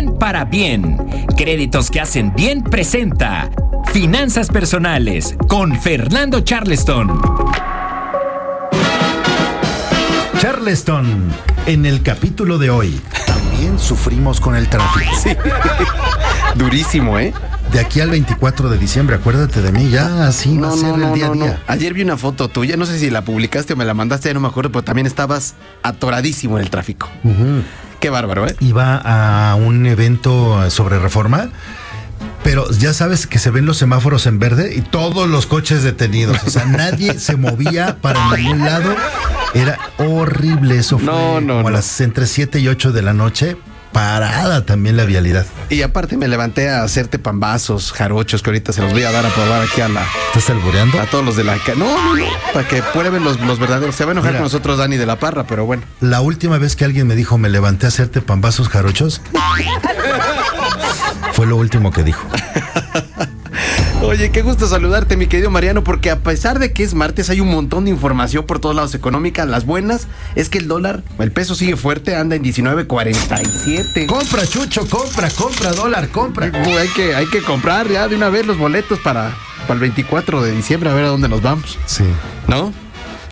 bien para bien. Créditos que hacen bien presenta. Finanzas personales con Fernando Charleston. Charleston, en el capítulo de hoy, también sufrimos con el tráfico. Durísimo, ¿eh? De aquí al 24 de diciembre, acuérdate de mí, ya así va a ser el día a día. Ayer vi una foto tuya, no sé si la publicaste o me la mandaste, ya no me acuerdo, pero también estabas atoradísimo en el tráfico. Qué bárbaro, ¿eh? Iba a un evento sobre reforma. Pero ya sabes que se ven los semáforos en verde y todos los coches detenidos. O sea, nadie se movía para ningún lado. Era horrible. Eso fue No, no, como a las entre 7 y 8 de la noche. Parada también la vialidad. Y aparte me levanté a hacerte pambazos, jarochos, que ahorita se los voy a dar a probar aquí a la, ¿Estás albureando? a todos los de la No, no, no, para que prueben los, los verdaderos. Se va a enojar Mira. con nosotros Dani de la Parra, pero bueno. La última vez que alguien me dijo me levanté a hacerte pambazos jarochos. fue lo último que dijo. Oye, qué gusto saludarte, mi querido Mariano, porque a pesar de que es martes, hay un montón de información por todos lados económica. Las buenas es que el dólar, el peso sigue fuerte, anda en 19.47. Compra, Chucho, compra, compra, dólar, compra. Hay que, hay que comprar ya de una vez los boletos para, para el 24 de diciembre, a ver a dónde nos vamos, Sí. ¿no?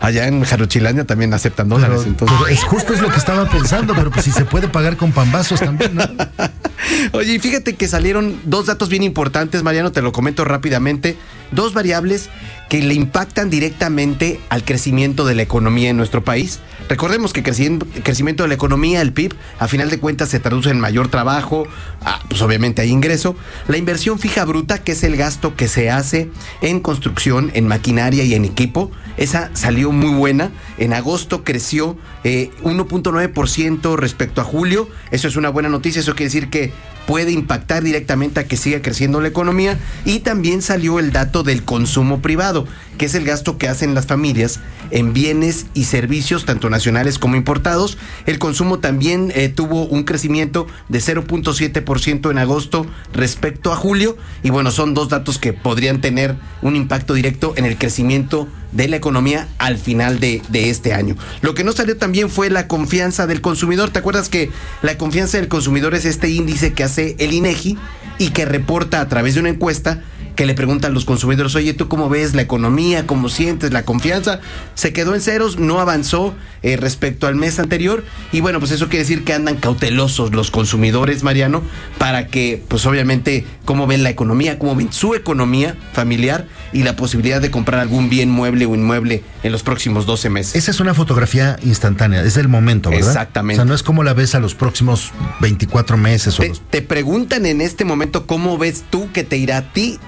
Allá en Jarochilandia también aceptan Pero, dólares, entonces. pero es justo es lo que estaba pensando, pero pues si se puede pagar con pambazos también, ¿no? Oye, fíjate que salieron dos datos bien importantes, Mariano, te lo comento rápidamente. Dos variables que le impactan directamente al crecimiento de la economía en nuestro país. Recordemos que crecien- crecimiento de la economía, el PIB, a final de cuentas se traduce en mayor trabajo, ah, pues obviamente hay ingreso. La inversión fija bruta, que es el gasto que se hace en construcción, en maquinaria y en equipo, esa salió muy buena. En agosto creció eh, 1.9% respecto a julio. Eso es una buena noticia. Eso quiere decir que puede impactar directamente a que siga creciendo la economía. Y también salió el dato del consumo privado, que es el gasto que hacen las familias en bienes y servicios, tanto nacionales como importados. El consumo también eh, tuvo un crecimiento de 0.7% en agosto respecto a julio. Y bueno, son dos datos que podrían tener un impacto directo en el crecimiento de la economía al final de, de este año. Lo que no salió también fue la confianza del consumidor. ¿Te acuerdas que la confianza del consumidor es este índice que hace el INEGI y que reporta a través de una encuesta que le preguntan los consumidores, oye, ¿tú cómo ves la economía? ¿Cómo sientes la confianza? Se quedó en ceros, no avanzó eh, respecto al mes anterior. Y bueno, pues eso quiere decir que andan cautelosos los consumidores, Mariano, para que, pues obviamente, cómo ven la economía, cómo ven su economía familiar y la posibilidad de comprar algún bien mueble o inmueble en los próximos 12 meses. Esa es una fotografía instantánea, es del momento, ¿verdad? Exactamente. O sea, no es como la ves a los próximos 24 meses o Te, los... te preguntan en este momento cómo ves tú que te irá a ti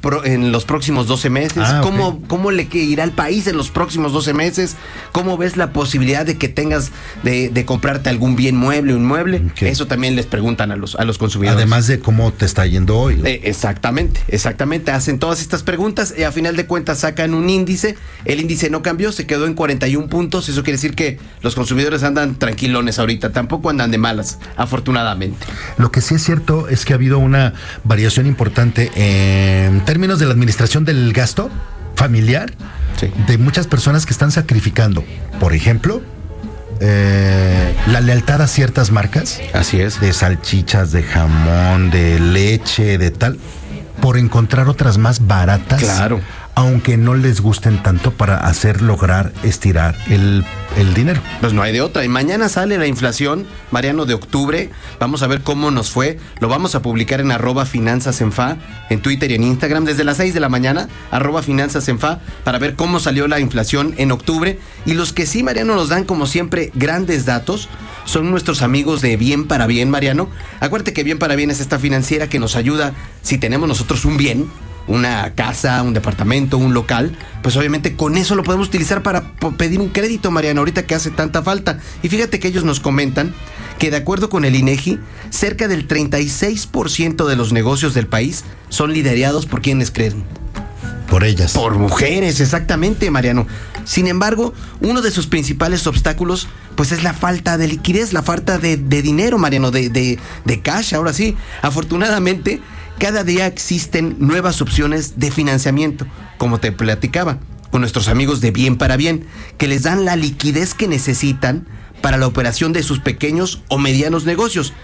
pro- en los próximos 12 meses, Ah, cómo, cómo le irá al país en los próximos 12 meses, cómo ves la posibilidad de que tengas de, de comprarte algún bien mueble o inmueble. Eso también les preguntan a los, a los consumidores. Además de cómo te está yendo hoy. Eh, exactamente, exactamente. Hacen todas estas preguntas y a final de cuentas sacan un índice. El índice no cambió, se quedó en 41 puntos. Eso quiere decir que los consumidores andan tranquilones ahorita. Tampoco andan de malas, afortunadamente. Lo que sí es cierto es que ha habido una variación importante en términos de la administración del gasto familiar Sí. de muchas personas que están sacrificando, por ejemplo, eh, la lealtad a ciertas marcas Así es. de salchichas, de jamón, de leche, de tal, por encontrar otras más baratas. Claro. Aunque no les gusten tanto para hacer lograr estirar el, el dinero. Pues no hay de otra. Y mañana sale la inflación, Mariano, de octubre. Vamos a ver cómo nos fue. Lo vamos a publicar en arroba finanzas en fa, en Twitter y en Instagram, desde las 6 de la mañana, arroba finanzas en fa, para ver cómo salió la inflación en octubre. Y los que sí, Mariano, nos dan como siempre grandes datos son nuestros amigos de Bien para Bien, Mariano. Acuérdate que Bien para Bien es esta financiera que nos ayuda si tenemos nosotros un bien una casa, un departamento, un local, pues obviamente con eso lo podemos utilizar para pedir un crédito, Mariano, ahorita que hace tanta falta. Y fíjate que ellos nos comentan que de acuerdo con el INEGI, cerca del 36% de los negocios del país son liderados por quienes creen. Por ellas. Por mujeres, exactamente, Mariano. Sin embargo, uno de sus principales obstáculos, pues es la falta de liquidez, la falta de, de dinero, Mariano, de, de, de cash, ahora sí. Afortunadamente, cada día existen nuevas opciones de financiamiento, como te platicaba, con nuestros amigos de Bien para Bien, que les dan la liquidez que necesitan para la operación de sus pequeños o medianos negocios.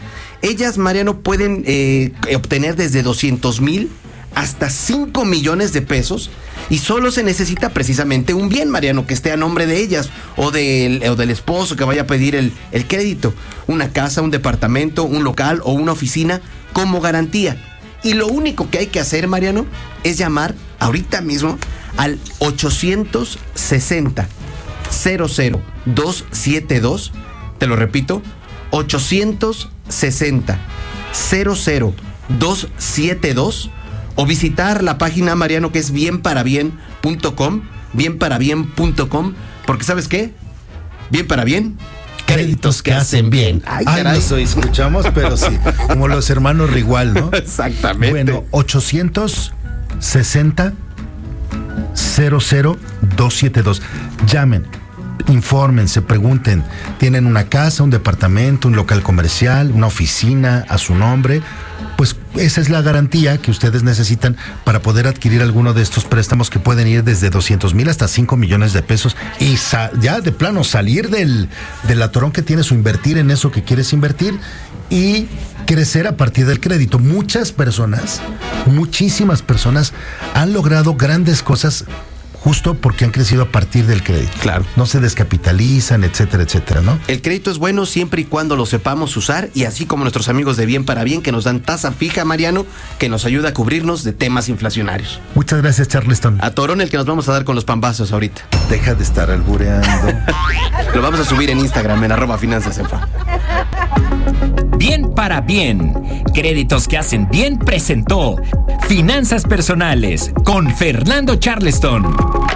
Ellas, Mariano, pueden eh, obtener desde 200 mil hasta 5 millones de pesos y solo se necesita precisamente un bien, Mariano, que esté a nombre de ellas o del, o del esposo que vaya a pedir el, el crédito. Una casa, un departamento, un local o una oficina como garantía. Y lo único que hay que hacer, Mariano, es llamar ahorita mismo al 860 00272. Te lo repito, 860 00272 o visitar la página Mariano que es bienparabien.com, bienparabien.com, porque ¿sabes qué? Bien para bien. Créditos que hacen bien. Ay, Ay, nos escuchamos, pero sí, como los hermanos Rigual, ¿no? Exactamente. Bueno, 860 00272. Llamen, infórmense, pregunten. ¿Tienen una casa, un departamento, un local comercial, una oficina a su nombre? Pues esa es la garantía que ustedes necesitan para poder adquirir alguno de estos préstamos que pueden ir desde 200 mil hasta 5 millones de pesos y ya de plano salir del, del atorón que tienes o invertir en eso que quieres invertir y crecer a partir del crédito. Muchas personas, muchísimas personas han logrado grandes cosas justo porque han crecido a partir del crédito. Claro. No se descapitalizan, etcétera, etcétera, ¿no? El crédito es bueno siempre y cuando lo sepamos usar y así como nuestros amigos de Bien para Bien que nos dan tasa fija, Mariano, que nos ayuda a cubrirnos de temas inflacionarios. Muchas gracias, Charleston. A Torón el que nos vamos a dar con los pambazos ahorita. Deja de estar albureando. Lo vamos a subir en Instagram en arroba finanzas en fa. Bien para bien. Créditos que hacen bien presentó Finanzas Personales con Fernando Charleston.